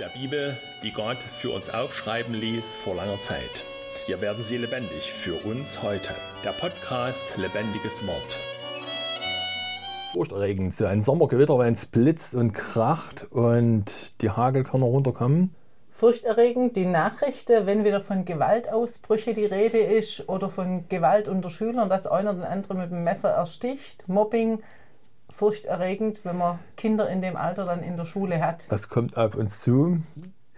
der Bibel, die Gott für uns aufschreiben ließ vor langer Zeit. Hier werden sie lebendig für uns heute. Der Podcast Lebendiges Wort. Furchterregend, so ein Sommergewitter, wenn es blitzt und kracht und die Hagelkörner runterkommen. Furchterregend die Nachrichten, wenn wieder von Gewaltausbrüche die Rede ist oder von Gewalt unter Schülern, dass einer den anderen mit dem Messer ersticht, Mobbing, furchterregend, wenn man Kinder in dem Alter dann in der Schule hat. Was kommt auf uns zu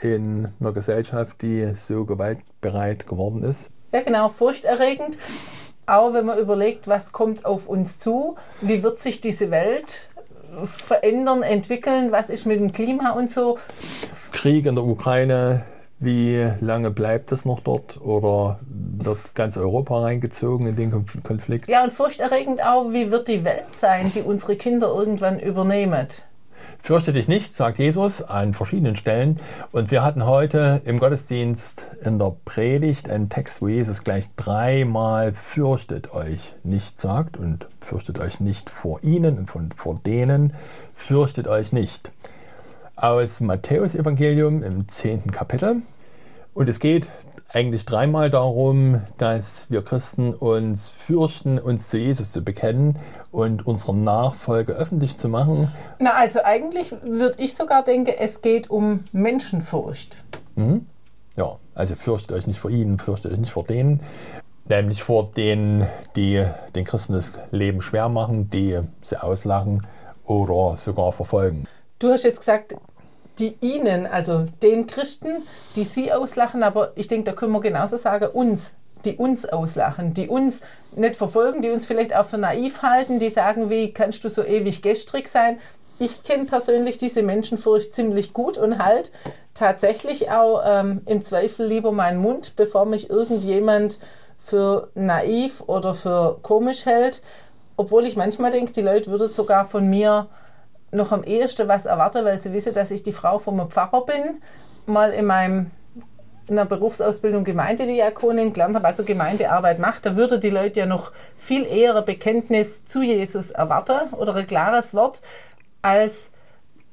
in einer Gesellschaft, die so gewaltbereit geworden ist? Ja, genau, furchterregend. Auch wenn man überlegt, was kommt auf uns zu, wie wird sich diese Welt verändern, entwickeln, was ist mit dem Klima und so. Krieg in der Ukraine, wie lange bleibt es noch dort oder wird ganz Europa reingezogen in den Konflikt? Ja, und furchterregend auch, wie wird die Welt sein, die unsere Kinder irgendwann übernehmen? Fürchte dich nicht, sagt Jesus an verschiedenen Stellen. Und wir hatten heute im Gottesdienst in der Predigt einen Text, wo Jesus gleich dreimal fürchtet euch nicht sagt und fürchtet euch nicht vor ihnen und von, vor denen, fürchtet euch nicht aus Matthäus Evangelium im zehnten Kapitel. Und es geht eigentlich dreimal darum, dass wir Christen uns fürchten, uns zu Jesus zu bekennen und unsere Nachfolge öffentlich zu machen. Na, also eigentlich würde ich sogar denken, es geht um Menschenfurcht. Mhm. Ja, also fürchtet euch nicht vor ihnen, fürchtet euch nicht vor denen, nämlich vor denen, die den Christen das Leben schwer machen, die sie auslachen oder sogar verfolgen. Du hast jetzt gesagt, die ihnen, also den Christen, die sie auslachen, aber ich denke, da können wir genauso sagen, uns, die uns auslachen, die uns nicht verfolgen, die uns vielleicht auch für naiv halten, die sagen, wie kannst du so ewig gestrig sein? Ich kenne persönlich diese Menschenfurcht ziemlich gut und halt tatsächlich auch ähm, im Zweifel lieber meinen Mund, bevor mich irgendjemand für naiv oder für komisch hält. Obwohl ich manchmal denke, die Leute würden sogar von mir noch am ehesten was erwarte, weil sie wissen, dass ich die Frau vom Pfarrer bin, mal in meinem in der Berufsausbildung Gemeindediakonin gelernt habe, also Gemeindearbeit macht, da würde die Leute ja noch viel eher ein Bekenntnis zu Jesus erwarten oder ein klares Wort, als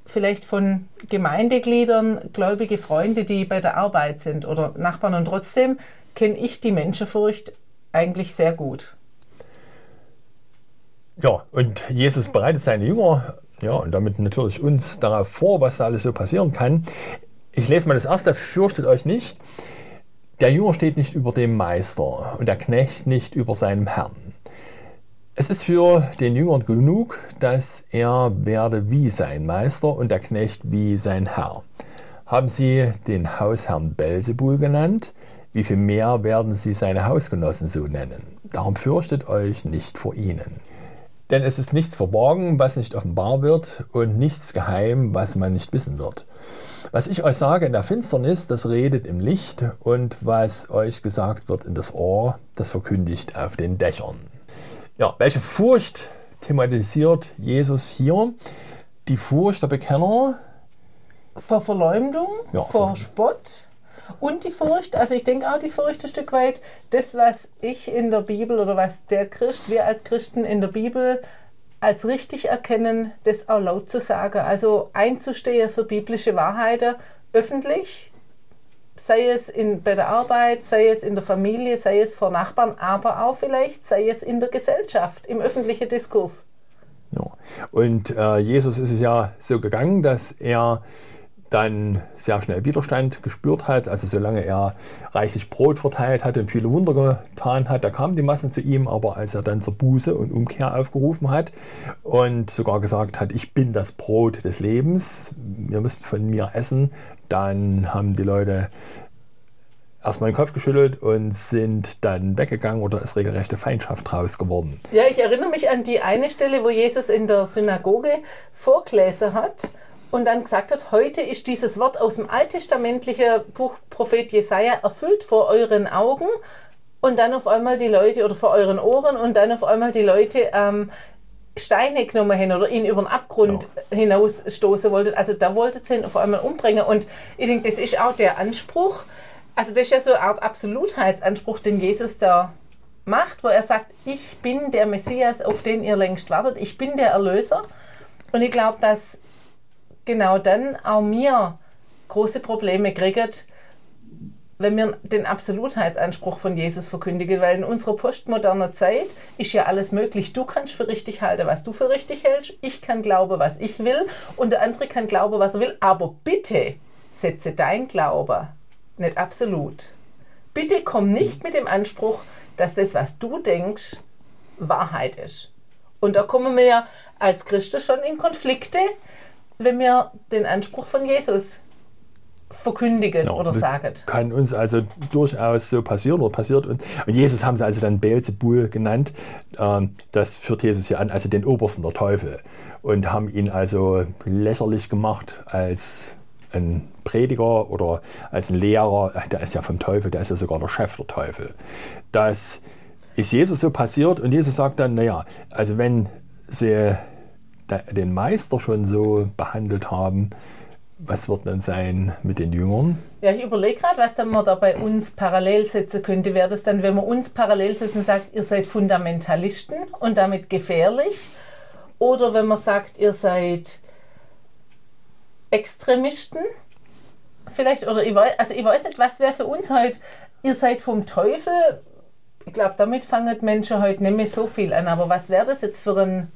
vielleicht von Gemeindegliedern, gläubige Freunde, die bei der Arbeit sind oder Nachbarn. Und trotzdem kenne ich die Menschenfurcht eigentlich sehr gut. Ja, und Jesus bereitet seine Jünger ja, und damit natürlich uns darauf vor, was da alles so passieren kann. Ich lese mal das erste, fürchtet euch nicht. Der Jünger steht nicht über dem Meister und der Knecht nicht über seinem Herrn. Es ist für den Jüngern genug, dass er werde wie sein Meister und der Knecht wie sein Herr. Haben sie den Hausherrn Belzebul genannt, wie viel mehr werden sie seine Hausgenossen so nennen? Darum fürchtet euch nicht vor ihnen. Denn es ist nichts verborgen, was nicht offenbar wird, und nichts geheim, was man nicht wissen wird. Was ich euch sage in der Finsternis, das redet im Licht, und was euch gesagt wird in das Ohr, das verkündigt auf den Dächern. Ja, welche Furcht thematisiert Jesus hier? Die Furcht der Bekenner. Vor Verleumdung, ja, vor Spott, und die Furcht, also ich denke auch die Furcht ein Stück weit, das, was ich in der Bibel oder was der Christ, wir als Christen in der Bibel als richtig erkennen, das auch laut zu sagen. Also einzustehen für biblische Wahrheiten öffentlich, sei es in, bei der Arbeit, sei es in der Familie, sei es vor Nachbarn, aber auch vielleicht sei es in der Gesellschaft, im öffentlichen Diskurs. Ja. Und äh, Jesus ist es ja so gegangen, dass er dann sehr schnell Widerstand gespürt hat. Also solange er reichlich Brot verteilt hat und viele Wunder getan hat, da kamen die Massen zu ihm. Aber als er dann zur Buße und Umkehr aufgerufen hat und sogar gesagt hat, ich bin das Brot des Lebens, ihr müsst von mir essen, dann haben die Leute erstmal den Kopf geschüttelt und sind dann weggegangen oder ist regelrechte Feindschaft draus geworden. Ja, ich erinnere mich an die eine Stelle, wo Jesus in der Synagoge vorgelesen hat und dann gesagt hat, heute ist dieses Wort aus dem alttestamentlichen Buch Prophet Jesaja erfüllt vor euren Augen und dann auf einmal die Leute oder vor euren Ohren und dann auf einmal die Leute ähm, Steine genommen haben oder ihn über den Abgrund ja. hinausstoßen wollten. Also da wollten sie ihn auf einmal umbringen. Und ich denke, das ist auch der Anspruch. Also das ist ja so eine Art Absolutheitsanspruch, den Jesus da macht, wo er sagt, ich bin der Messias, auf den ihr längst wartet. Ich bin der Erlöser. Und ich glaube, dass genau dann auch wir große Probleme kriegen, wenn wir den Absolutheitsanspruch von Jesus verkündigen, weil in unserer postmodernen Zeit ist ja alles möglich. Du kannst für richtig halten, was du für richtig hältst, ich kann glauben, was ich will und der andere kann glauben, was er will, aber bitte setze dein Glaube nicht absolut. Bitte komm nicht mit dem Anspruch, dass das, was du denkst, Wahrheit ist. Und da kommen wir ja als Christen schon in Konflikte, wenn wir den Anspruch von Jesus verkündigen ja, oder sagen. Kann uns also durchaus so passieren oder passiert. Und, und Jesus haben sie also dann Beelzebul genannt. Ähm, das führt Jesus hier an, also den Obersten der Teufel. Und haben ihn also lächerlich gemacht als ein Prediger oder als ein Lehrer. Der ist ja vom Teufel, der ist ja sogar der Chef der Teufel. Das ist Jesus so passiert und Jesus sagt dann, naja, also wenn sie den Meister schon so behandelt haben, was wird dann sein mit den Jüngern? Ja, ich überlege gerade, was dann man da bei uns parallel setzen könnte. Wäre das dann, wenn man uns parallel setzen und sagt, ihr seid Fundamentalisten und damit gefährlich? Oder wenn man sagt, ihr seid Extremisten? Vielleicht, oder ich weiß, also ich weiß nicht, was wäre für uns heute, ihr seid vom Teufel. Ich glaube, damit fangen Menschen heute nicht mehr so viel an. Aber was wäre das jetzt für ein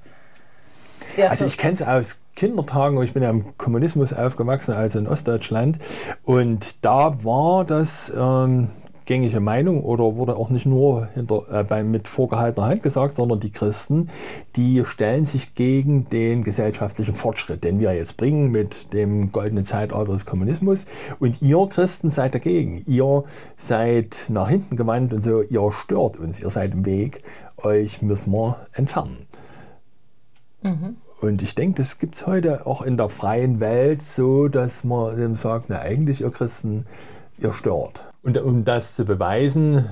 ja, also ich kenne es aus Kindertagen, ich bin ja im Kommunismus aufgewachsen, also in Ostdeutschland. Und da war das ähm, gängige Meinung oder wurde auch nicht nur hinter, äh, bei, mit vorgehaltener Hand gesagt, sondern die Christen, die stellen sich gegen den gesellschaftlichen Fortschritt, den wir jetzt bringen mit dem goldenen Zeitalter des Kommunismus. Und ihr Christen seid dagegen. Ihr seid nach hinten gewandt und so, ihr stört uns, ihr seid im Weg, euch müssen wir entfernen. Mhm. Und ich denke, das gibt es heute auch in der freien Welt so, dass man eben sagt, na eigentlich, ihr Christen, ihr stört. Und um das zu beweisen,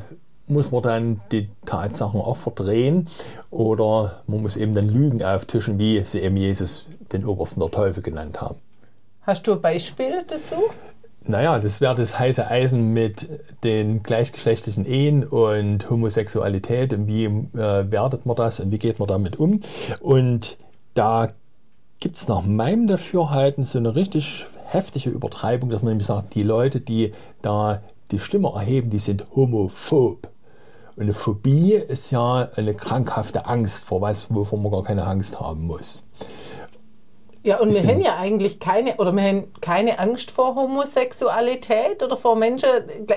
muss man dann die Tatsachen auch verdrehen oder man muss eben dann Lügen auftischen, wie sie eben Jesus den Obersten der Teufel genannt haben. Hast du ein Beispiel dazu? Naja, das wäre das heiße Eisen mit den gleichgeschlechtlichen Ehen und Homosexualität und wie äh, wertet man das und wie geht man damit um. Und da gibt es nach meinem Dafürhalten so eine richtig heftige Übertreibung, dass man nämlich sagt, die Leute, die da die Stimme erheben, die sind homophob. Und eine Phobie ist ja eine krankhafte Angst vor was, wovon man gar keine Angst haben muss. Ja, und wir haben ja eigentlich keine, oder wir haben keine Angst vor Homosexualität oder vor Menschen,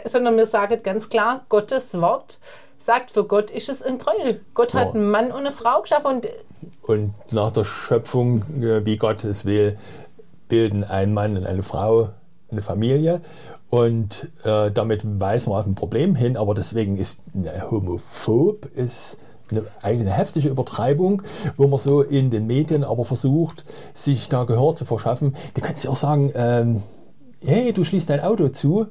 sondern wir sagen ganz klar, Gottes Wort sagt, für Gott ist es ein Gräuel. Gott ja. hat einen Mann und eine Frau geschaffen und und nach der Schöpfung, äh, wie Gott es will, bilden ein Mann und eine Frau eine Familie. Und äh, damit weisen wir auf ein Problem hin, aber deswegen ist eine homophob ist eine, eine heftige Übertreibung, wo man so in den Medien aber versucht, sich da Gehör zu verschaffen. Du kannst ja auch sagen, ähm, hey, du schließt dein Auto zu.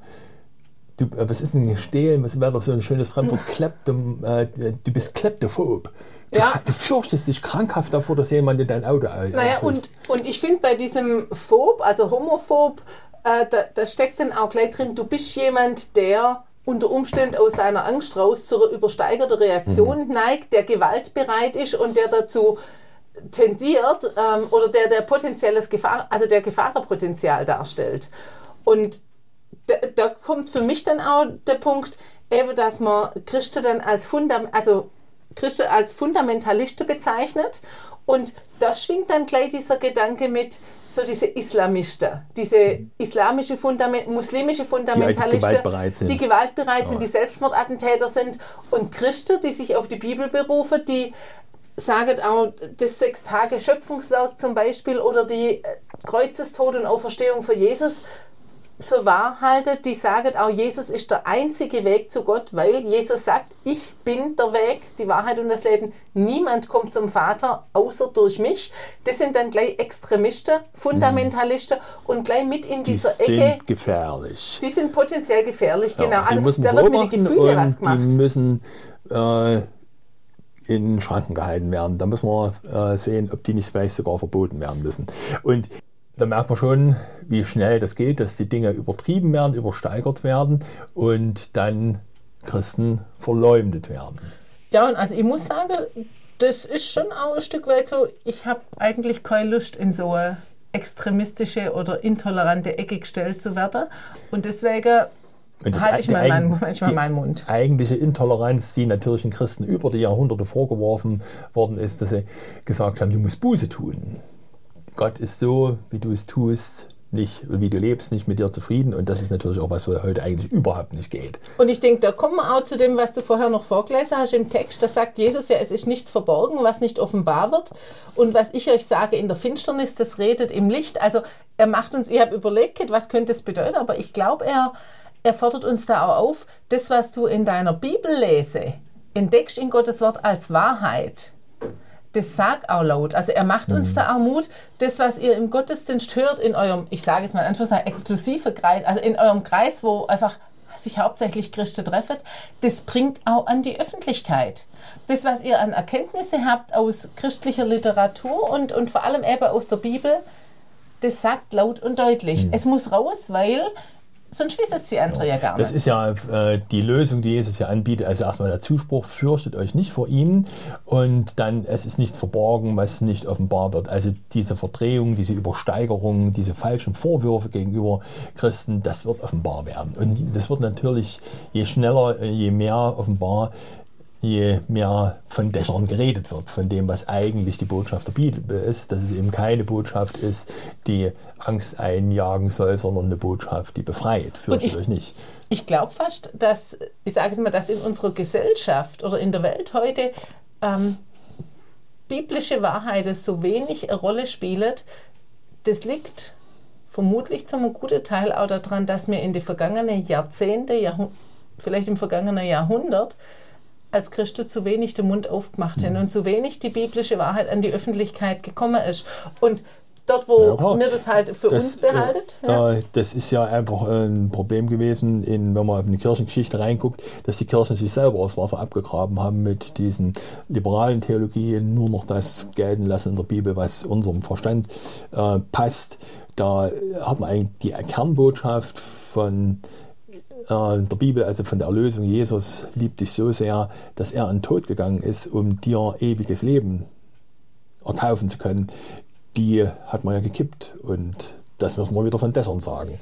Du, äh, was ist denn stehlen? Was wäre doch so ein schönes Fremdwort? Kleptom, äh, du bist kleptophob. Ja. Du fürchtest dich krankhaft davor, dass jemand in dein Auto äh, Naja, und, und ich finde bei diesem Phob, also Homophob, äh, da, da steckt dann auch gleich drin, du bist jemand, der unter Umständen aus seiner Angst raus zu einer übersteigerten Reaktion mhm. neigt, der gewaltbereit ist und der dazu tendiert ähm, oder der der potenzielles Gefahr, also der Gefahrenpotenzial darstellt. Und da, da, kommt für mich dann auch der Punkt, eben, dass man Christen dann als Fundament, also Christen als Fundamentalisten bezeichnet. Und da schwingt dann gleich dieser Gedanke mit, so diese Islamisten, diese islamische Fundament, muslimische Fundamentalisten, die gewaltbereit sind, die, gewaltbereit sind, die Selbstmordattentäter sind. Und Christen, die sich auf die Bibel berufen, die sagen auch das Sechs-Tage-Schöpfungswerk zum Beispiel oder die Kreuzestod und Auferstehung für Jesus für wahr halte, die sagen auch, Jesus ist der einzige Weg zu Gott, weil Jesus sagt, ich bin der Weg, die Wahrheit und das Leben. Niemand kommt zum Vater außer durch mich. Das sind dann gleich Extremisten, Fundamentalisten und gleich mit in die dieser Ecke. Die sind gefährlich. Die sind potenziell gefährlich, ja, genau. Also da wird mit den Gefühlen was gemacht. Die müssen äh, in Schranken gehalten werden. Da müssen wir äh, sehen, ob die nicht vielleicht sogar verboten werden müssen. Und da merkt man schon, wie schnell das geht, dass die Dinge übertrieben werden, übersteigert werden und dann Christen verleumdet werden. Ja, und also ich muss sagen, das ist schon auch ein Stück weit so, ich habe eigentlich keine Lust in so extremistische oder intolerante Ecke gestellt zu werden. Und deswegen Und halte ich mal meinen, manchmal die meinen Mund. Eigentliche Intoleranz, die natürlich den Christen über die Jahrhunderte vorgeworfen worden ist, dass sie gesagt haben, du musst Buße tun. Gott ist so, wie du es tust, nicht, wie du lebst, nicht mit dir zufrieden. Und das ist natürlich auch was, was heute eigentlich überhaupt nicht geht. Und ich denke, da kommen wir auch zu dem, was du vorher noch vorgelesen hast im Text. Da sagt Jesus ja, es ist nichts verborgen, was nicht offenbar wird. Und was ich euch sage in der Finsternis, das redet im Licht. Also er macht uns, ich habe überlegt, was könnte es bedeuten, aber ich glaube, er, er fordert uns da auch auf, das, was du in deiner Bibel lese, entdeckst in Gottes Wort als Wahrheit. Das sag auch laut. Also er macht uns da auch Mut, das, was ihr im Gottesdienst hört, in eurem, ich sage es mal in Anführungszeichen, exklusive Kreis, also in eurem Kreis, wo einfach sich hauptsächlich Christen treffen, das bringt auch an die Öffentlichkeit. Das, was ihr an Erkenntnisse habt aus christlicher Literatur und, und vor allem eben aus der Bibel, das sagt laut und deutlich. Es muss raus, weil sonst wissen es die anderen ja gar Das nicht. ist ja äh, die Lösung, die Jesus ja anbietet. Also erstmal der Zuspruch, fürchtet euch nicht vor ihnen und dann, es ist nichts verborgen, was nicht offenbar wird. Also diese Verdrehung, diese Übersteigerung, diese falschen Vorwürfe gegenüber Christen, das wird offenbar werden. Und das wird natürlich, je schneller, äh, je mehr offenbar, je mehr von Dächern geredet wird, von dem, was eigentlich die Botschaft der Bibel ist, dass es eben keine Botschaft ist, die Angst einjagen soll, sondern eine Botschaft, die befreit. Fürchtet ich- euch nicht. Ich glaube fast, dass, ich sage es mal, dass in unserer Gesellschaft oder in der Welt heute ähm, biblische Wahrheiten so wenig eine Rolle spielen. Das liegt vermutlich zum guten Teil auch daran, dass wir in den vergangenen Jahrzehnten, Jahrhun vielleicht im vergangenen Jahrhundert, als Christen zu wenig den Mund aufgemacht haben und zu wenig die biblische Wahrheit an die Öffentlichkeit gekommen ist. Und dort, wo Ja, wir das halt für uns behaltet, äh, ja. das ist ja einfach ein Problem gewesen, in, wenn man in die Kirchengeschichte reinguckt, dass die Kirchen sich selber aus Wasser abgegraben haben mit diesen liberalen Theologien, nur noch das gelten lassen in der Bibel, was unserem Verstand äh, passt. Da hat man eigentlich die Kernbotschaft von äh, der Bibel, also von der Erlösung, Jesus liebt dich so sehr, dass er an den Tod gegangen ist, um dir ewiges Leben erkaufen zu können, die hat man ja gekippt und das müssen wir wieder von Dächern sagen.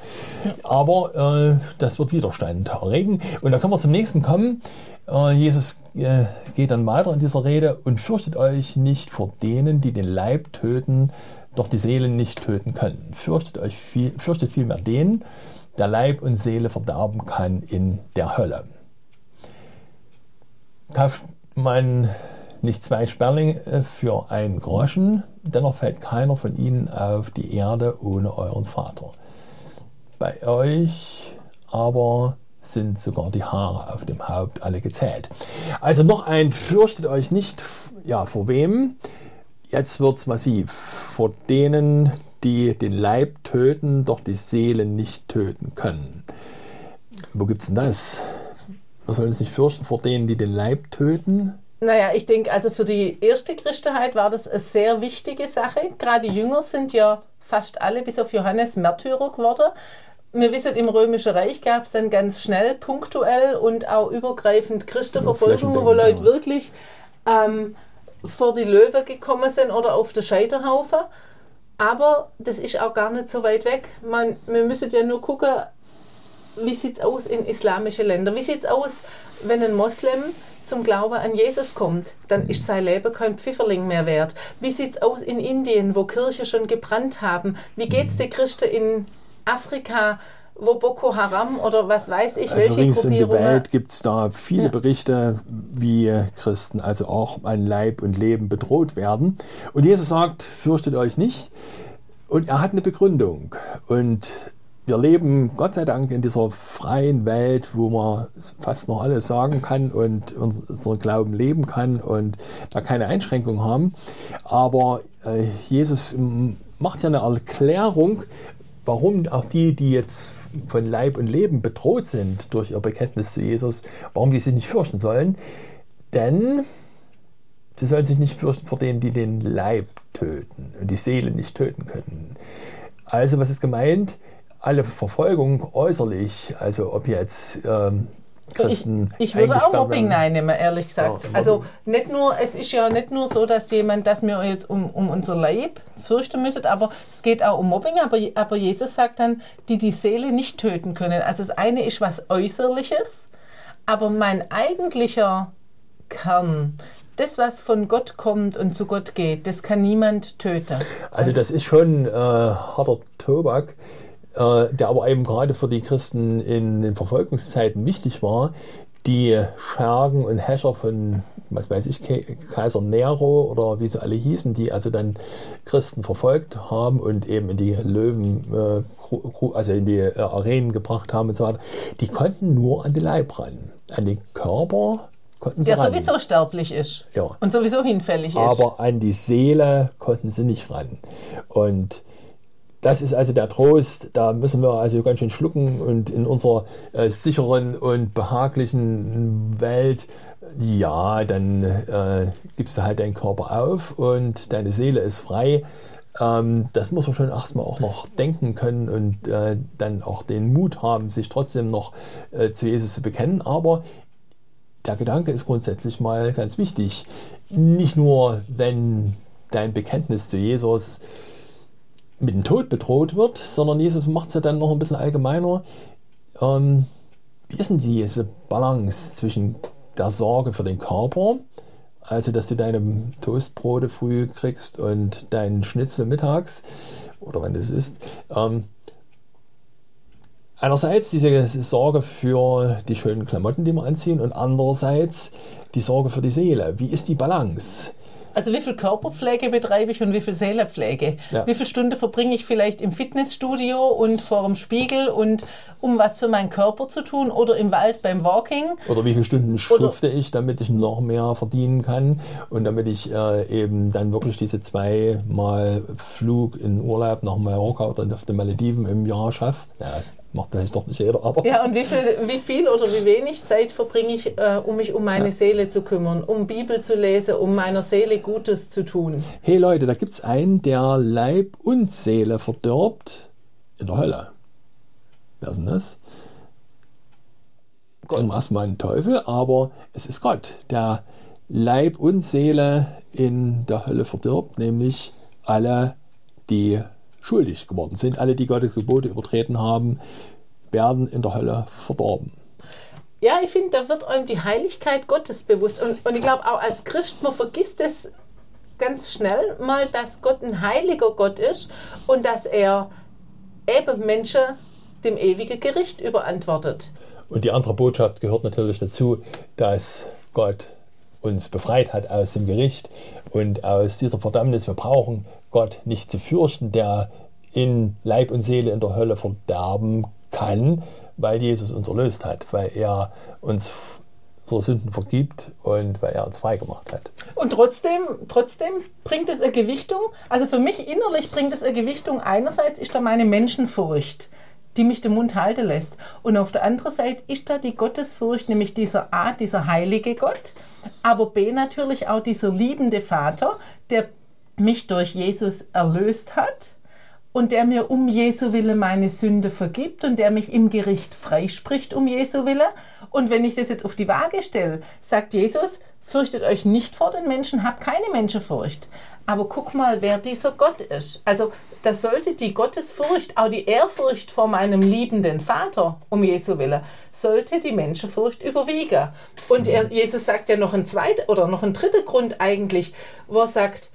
Aber äh, das wird Widerstand erregen. Und da können wir zum nächsten kommen. Äh, Jesus äh, geht dann weiter in dieser Rede und fürchtet euch nicht vor denen, die den Leib töten, doch die Seele nicht töten können. Fürchtet euch viel, fürchtet vielmehr den, der Leib und Seele verderben kann in der Hölle. Kauft man nicht zwei Sperlinge für ein Groschen, dennoch fällt keiner von ihnen auf die Erde ohne euren Vater. Bei euch aber sind sogar die Haare auf dem Haupt alle gezählt. Also noch ein, fürchtet euch nicht, ja, vor wem? Jetzt wird es massiv. Vor denen, die den Leib töten, doch die Seele nicht töten können. Wo gibt es denn das? Wir sollen uns nicht fürchten vor denen, die den Leib töten. Naja, ich denke, also für die erste Christenheit war das eine sehr wichtige Sache. Gerade die Jünger sind ja fast alle, bis auf Johannes, Märtyrer geworden. Wir wissen, im Römischen Reich gab es dann ganz schnell, punktuell und auch übergreifend Christenverfolgungen, wo Leute ja. wirklich ähm, vor die Löwen gekommen sind oder auf den Scheiterhaufen. Aber das ist auch gar nicht so weit weg. Man, wir müssen ja nur gucken, wie sieht es aus in islamischen Ländern? Wie sieht es aus, wenn ein Moslem zum Glauben an Jesus kommt? Dann ist sein Leben kein Pfifferling mehr wert. Wie sieht es aus in Indien, wo Kirche schon gebrannt haben? Wie geht es den Christen in Afrika, wo Boko Haram oder was weiß ich, Also welche rings in der Gruppierungen... Welt gibt es da viele Ja. Berichte, wie Christen also auch an Leib und Leben bedroht werden. Und Jesus sagt, fürchtet euch nicht. Und er hat eine Begründung. Und wir leben Gott sei Dank in dieser freien Welt, wo man fast noch alles sagen kann und uns- unseren Glauben leben kann und da keine Einschränkungen haben. Aber äh, Jesus macht ja eine Erklärung, warum auch die, die jetzt von Leib und Leben bedroht sind durch ihr Bekenntnis zu Jesus, warum die sich nicht fürchten sollen. Denn sie sollen sich nicht fürchten vor denen, die den Leib töten und die Seele nicht töten können. Also was ist gemeint? Alle Verfolgung äußerlich, also ob jetzt ähm. Ich, ich würde auch Mobbing werden. nehmen, ehrlich gesagt. Ja, also nicht nur, es ist ja nicht nur so, dass jemand, dass wir jetzt um, um unser Leib fürchten müssen, aber es geht auch um Mobbing. Aber, aber Jesus sagt dann, die die Seele nicht töten können. Also das eine ist was Äußerliches, aber mein eigentlicher Kern, das, was von Gott kommt und zu Gott geht, das kann niemand töten. Also das ist schon äh, harter Tobak, der aber eben gerade für die Christen in den Verfolgungszeiten wichtig war. Die Schergen und Häscher von, was weiß ich, Kaiser Nero oder wie sie alle hießen, die also dann Christen verfolgt haben und eben in die Löwen, äh, also in die äh, Arenen gebracht haben und so weiter, die konnten nur an den Leib ran. An den Körper konnten sie Der ran. sowieso sterblich ist Ja. und sowieso hinfällig ist. aber an die Seele konnten sie nicht ran. Und das ist also der Trost, da müssen wir also ganz schön schlucken und in unserer äh, sicheren und behaglichen Welt, ja, dann äh, gibst du halt deinen Körper auf und deine Seele ist frei. Ähm, das muss man schon erstmal auch noch denken können und äh, dann auch den Mut haben, sich trotzdem noch äh, zu Jesus zu bekennen. Aber der Gedanke ist grundsätzlich mal ganz wichtig. Nicht nur, wenn dein Bekenntnis zu Jesus mit dem Tod bedroht wird, sondern Jesus macht es ja dann noch ein bisschen allgemeiner. Ähm, wie ist denn diese Balance zwischen der Sorge für den Körper, also dass du deine Toastbrote früh kriegst und deinen Schnitzel mittags oder wann das ist, ähm, einerseits diese Sorge für die schönen Klamotten, die wir anziehen, und andererseits die Sorge für die Seele. Wie ist die Balance? Also wie viel Körperpflege betreibe ich und wie viel Seelepflege? Ja. Wie viele Stunden verbringe ich vielleicht im Fitnessstudio und vor dem Spiegel und um was für meinen Körper zu tun oder im Wald beim Walking? Oder wie viele Stunden schufte ich, damit ich noch mehr verdienen kann und damit ich äh, eben dann wirklich diese zweimal Flug in Urlaub nach Mallorca oder auf den Malediven im Jahr schaffe? Ja, macht vielleicht doch nicht jeder, aber Ja, und wie viel, wie viel oder wie wenig Zeit verbringe ich, äh, um mich um meine Seele zu kümmern, um Bibel zu lesen, um meiner Seele Gutes zu tun? hey Leute, da gibt es einen, der Leib und Seele verdirbt in der Hölle. Wer ist denn das? Zum ersten Mal ein Teufel, aber es ist Gott, der Leib und Seele in der Hölle verdirbt, nämlich alle, die schuldig geworden sind, alle, die Gottes Gebote übertreten haben, werden in der Hölle verdorben. Ja, ich finde, da wird einem die Heiligkeit Gottes bewusst. Und, und ich glaube, auch als Christ, man vergisst es ganz schnell mal, dass Gott ein heiliger Gott ist und dass er eben Menschen dem ewigen Gericht überantwortet. Und die andere Botschaft gehört natürlich dazu, dass Gott uns befreit hat aus dem Gericht und aus dieser Verdammnis. Wir brauchen Gott nicht zu fürchten, der in Leib und Seele in der Hölle verderben kann, weil Jesus uns erlöst hat, weil er uns unsere Sünden vergibt und weil er uns freigemacht hat. Und trotzdem, trotzdem bringt es eine Gewichtung. Also für mich innerlich bringt es eine Gewichtung. Einerseits ist da meine Menschenfurcht, die mich den Mund halten lässt. Und auf der anderen Seite ist da die Gottesfurcht, nämlich dieser A, dieser heilige Gott, aber B natürlich auch dieser liebende Vater, der mich durch Jesus erlöst hat und der mir um Jesu Wille meine Sünde vergibt und der mich im Gericht freispricht um Jesu Wille. Und wenn ich das jetzt auf die Waage stelle, sagt Jesus, fürchtet euch nicht vor den Menschen, habt keine Menschenfurcht. Aber guck mal, wer dieser Gott ist. Also da sollte die Gottesfurcht, auch die Ehrfurcht vor meinem liebenden Vater um Jesu Wille, sollte die Menschenfurcht überwiegen. Und er, Jesus sagt ja noch ein zweiter oder noch ein dritter Grund eigentlich, wo er sagt,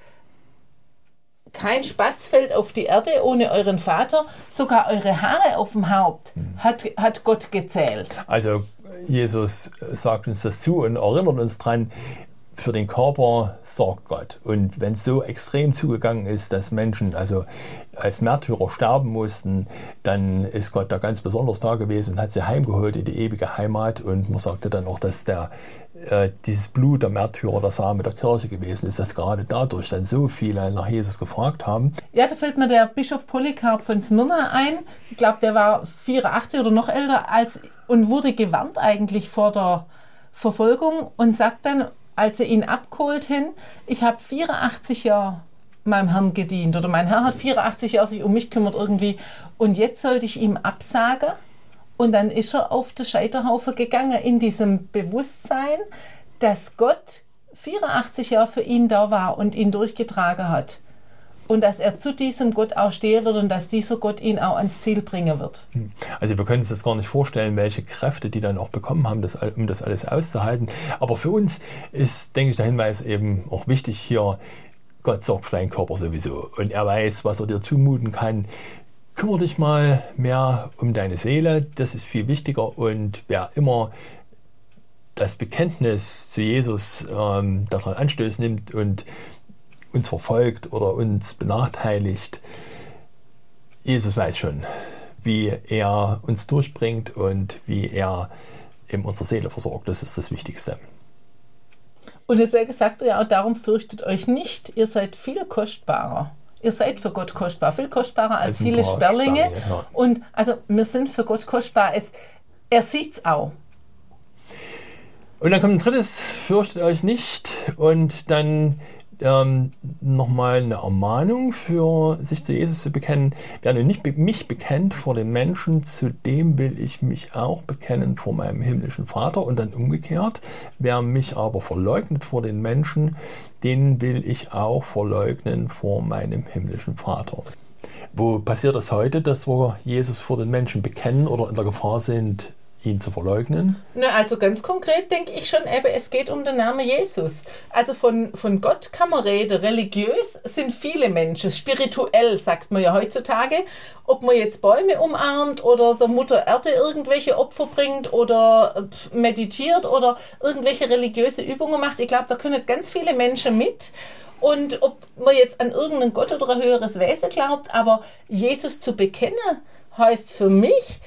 kein Spatz fällt auf die Erde ohne euren Vater, sogar eure Haare auf dem Haupt hat, hat Gott gezählt. Also Jesus sagt uns das zu und erinnert uns dran, für den Körper sorgt Gott. Und wenn es so extrem zugegangen ist, dass Menschen also als Märtyrer sterben mussten, dann ist Gott da ganz besonders da gewesen und hat sie heimgeholt in die ewige Heimat. Und man sagte dann auch, dass der, äh, dieses Blut der Märtyrer der Same der Kirche gewesen ist, dass gerade dadurch dann so viele nach Jesus gefragt haben. Ja, da fällt mir der Bischof Polycarp von Smyrna ein. Ich glaube, der war 84 oder noch älter als und wurde gewarnt eigentlich vor der Verfolgung und sagt dann, als sie ihn abgeholt haben, ich habe 84 Jahre meinem Herrn gedient oder mein Herr hat 84 Jahre sich um mich kümmert irgendwie und jetzt sollte ich ihm absagen Und dann ist er auf den Scheiterhaufen gegangen in diesem Bewusstsein, dass Gott 84 Jahre für ihn da war und ihn durchgetragen hat. Und dass er zu diesem Gott auch stehen wird und dass dieser Gott ihn auch ans Ziel bringen wird. Hm. Also wir können uns das gar nicht vorstellen, welche Kräfte die dann auch bekommen haben, das, um das alles auszuhalten. Aber für uns ist, denke ich, der Hinweis eben auch wichtig hier, Gott sorgt für deinen Körper sowieso. Und er weiß, was er dir zumuten kann. Kümmere dich mal mehr um deine Seele, das ist viel wichtiger. Und wer immer das Bekenntnis zu Jesus ähm, daran Anstöß nimmt und uns verfolgt oder uns benachteiligt, Jesus weiß schon, wie er uns durchbringt und wie er eben unsere Seele versorgt. Das ist das Wichtigste. Und deswegen sagt er ja auch, darum fürchtet euch nicht, ihr seid viel kostbarer. Ihr seid für Gott kostbar, viel kostbarer als, als viele Sperlinge. Sperlinge ja. Und also wir sind für Gott kostbar. Es, er sieht es auch. Und dann kommt ein drittes, fürchtet euch nicht. Und dann ähm, nochmal eine Ermahnung für sich zu Jesus zu bekennen. Wer nicht mich bekennt vor den Menschen, zu dem will ich mich auch bekennen vor meinem himmlischen Vater. Und dann umgekehrt, wer mich aber verleugnet vor den Menschen, den will ich auch verleugnen vor meinem himmlischen Vater. Wo passiert das heute, dass wir Jesus vor den Menschen bekennen oder in der Gefahr sind, ihn zu verleugnen? Na, also ganz konkret denke ich schon eben, es geht um den Namen Jesus. Also von, von Gott kann man reden. Religiös sind viele Menschen. Spirituell sagt man ja heutzutage. Ob man jetzt Bäume umarmt oder der Mutter Erde irgendwelche Opfer bringt oder meditiert oder irgendwelche religiöse Übungen macht. Ich glaube, da können ganz viele Menschen mit. Und ob man jetzt an irgendeinen Gott oder ein höheres Wesen glaubt, aber Jesus zu bekennen, heißt für mich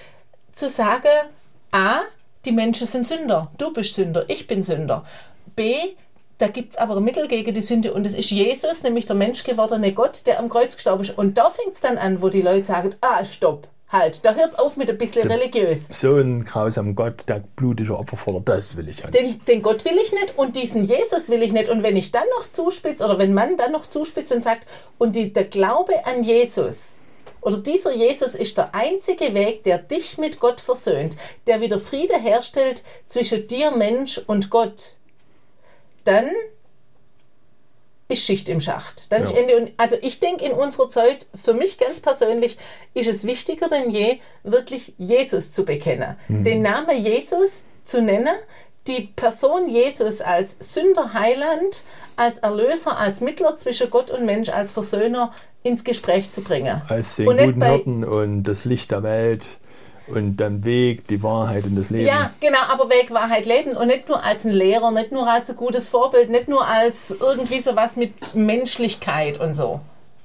zu sagen, A, die Menschen sind Sünder. Du bist Sünder, ich bin Sünder. B, da gibt es aber ein Mittel gegen die Sünde und es ist Jesus, nämlich der menschgewordene Gott, der am Kreuz gestorben ist. Und da fängt es dann an, wo die Leute sagen, ah, stopp, halt, da hört es auf mit ein bisschen so, religiös. So ein grausamer Gott, der blutige Opfer fordert, das will ich auch nicht. Den, den Gott will ich nicht und diesen Jesus will ich nicht. Und wenn ich dann noch zuspitze oder wenn man dann noch zuspitzt und sagt, und die, der Glaube an Jesus, oder dieser Jesus ist der einzige Weg, der dich mit Gott versöhnt, der wieder Friede herstellt zwischen dir Mensch und Gott. Dann ist Schicht im Schacht. Dann ja. ist Ende. Und also ich denke, in unserer Zeit, für mich ganz persönlich, ist es wichtiger denn je, wirklich Jesus zu bekennen. Mhm. Den Namen Jesus zu nennen, die Person Jesus als Sünderheiland, als Erlöser, als Mittler zwischen Gott und Mensch, als Versöhner ins Gespräch zu bringen. Als den und guten Hirten und das Licht der Welt und dann Weg, die Wahrheit und das Leben. Ja, genau, aber Weg, Wahrheit, Leben und nicht nur als ein Lehrer, nicht nur als ein gutes Vorbild, nicht nur als irgendwie sowas mit Menschlichkeit und so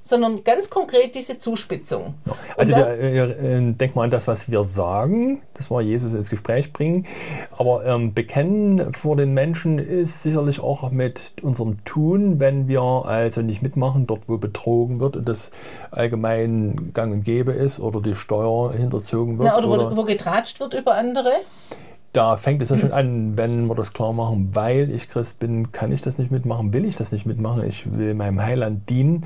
sondern ganz konkret diese Zuspitzung. Ja. Also da, äh, denk mal an das, was wir sagen, das war Jesus ins Gespräch bringen, aber ähm, bekennen vor den Menschen ist sicherlich auch mit unserem Tun, wenn wir also nicht mitmachen, dort wo betrogen wird und das allgemein gang und gäbe ist oder die Steuer hinterzogen wird. Na, oder, oder wo, wo getratscht wird über andere da fängt es ja schon an, wenn wir das klar machen, weil ich Christ bin, kann ich das nicht mitmachen, will ich das nicht mitmachen, ich will meinem Heiland dienen.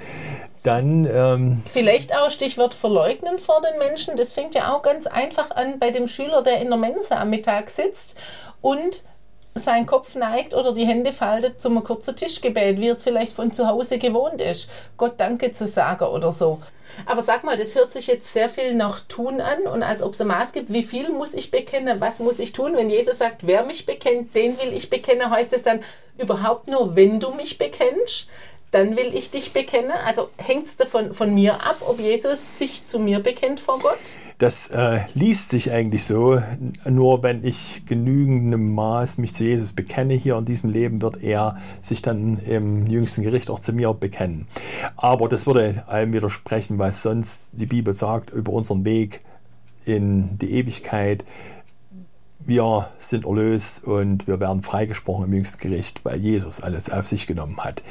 Dann, ähm Vielleicht auch Stichwort verleugnen vor den Menschen. Das fängt ja auch ganz einfach an bei dem Schüler, der in der Mensa am Mittag sitzt und seinen Kopf neigt oder die Hände faltet zum kurzen Tischgebet, wie es vielleicht von zu Hause gewohnt ist. Gott Danke zu sagen oder so. Aber sag mal, das hört sich jetzt sehr viel nach Tun an und als ob es ein Maß gibt, wie viel muss ich bekennen, was muss ich tun? Wenn Jesus sagt, wer mich bekennt, den will ich bekennen, heißt es dann überhaupt nur, wenn du mich bekennst? Dann will ich dich bekennen. Also hängt es davon von mir ab, ob Jesus sich zu mir bekennt vor Gott? Das äh, liest sich eigentlich so. Nur wenn ich genügendem Maß mich zu Jesus bekenne hier in diesem Leben, wird er sich dann im jüngsten Gericht auch zu mir bekennen. Aber das würde allem widersprechen, was sonst die Bibel sagt über unseren Weg in die Ewigkeit wir sind erlöst und wir werden freigesprochen im jüngsten Gericht, weil Jesus alles auf sich genommen hat.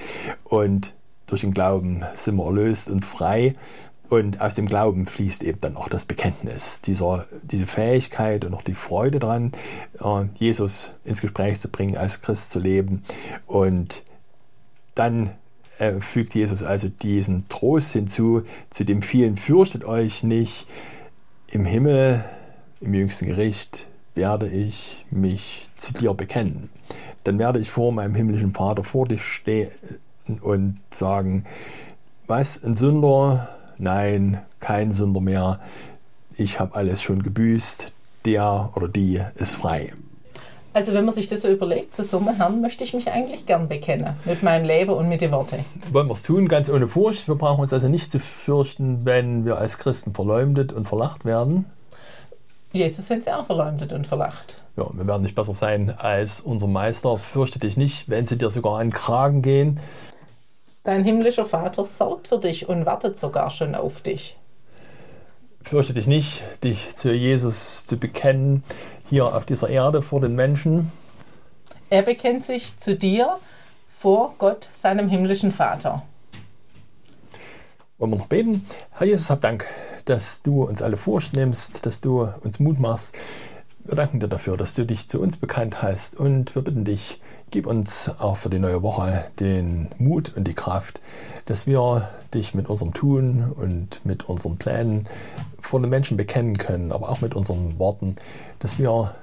Und durch den Glauben sind wir erlöst und frei. Und aus dem Glauben fließt eben dann auch das Bekenntnis, dieser, diese Fähigkeit und auch die Freude daran, äh, Jesus ins Gespräch zu bringen, als Christ zu leben. Und dann äh, fügt Jesus also diesen Trost hinzu, zu dem vielen fürchtet euch nicht. Im Himmel im jüngsten Gericht werde ich mich zu dir bekennen. Dann werde ich vor meinem himmlischen Vater vor dich stehen und sagen, was, ein Sünder? Nein, kein Sünder mehr. Ich habe alles schon gebüßt. Der oder die ist frei. Also wenn man sich das so überlegt, zu so Herrn möchte ich mich eigentlich gern bekennen. Mit meinem Leben und mit den Worten. Wollen wir es tun, ganz ohne Furcht. Wir brauchen uns also nicht zu fürchten, wenn wir als Christen verleumdet und verlacht werden. Jesus hat sie auch verleumdet und verlacht. Ja, wir werden nicht besser sein als unser Meister. Fürchte dich nicht, wenn sie dir sogar an den Kragen gehen. Dein himmlischer Vater sorgt für dich und wartet sogar schon auf dich. Fürchte dich nicht, dich zu Jesus zu bekennen, hier auf dieser Erde vor den Menschen. Er bekennt sich zu dir vor Gott, seinem himmlischen Vater. Wollen wir noch beten? Herr Jesus, hab Dank, dass du uns alle Furcht nimmst, dass du uns Mut machst. Wir danken dir dafür, dass du dich zu uns bekannt hast und wir bitten dich, gib uns auch für die neue Woche den Mut und die Kraft, dass wir dich mit unserem Tun und mit unseren Plänen vor den Menschen bekennen können, aber auch mit unseren Worten, dass wir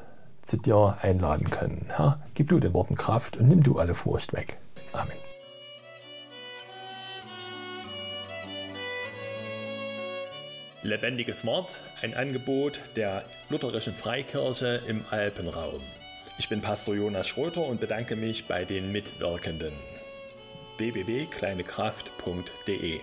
zu dir einladen können. Herr, gib du den Worten Kraft und nimm du alle Furcht weg. Amen. Lebendiges Wort, ein Angebot der Lutherischen Freikirche im Alpenraum. Ich bin Pastor Jonas Schröter und bedanke mich bei den Mitwirkenden. www.kleinekraft.de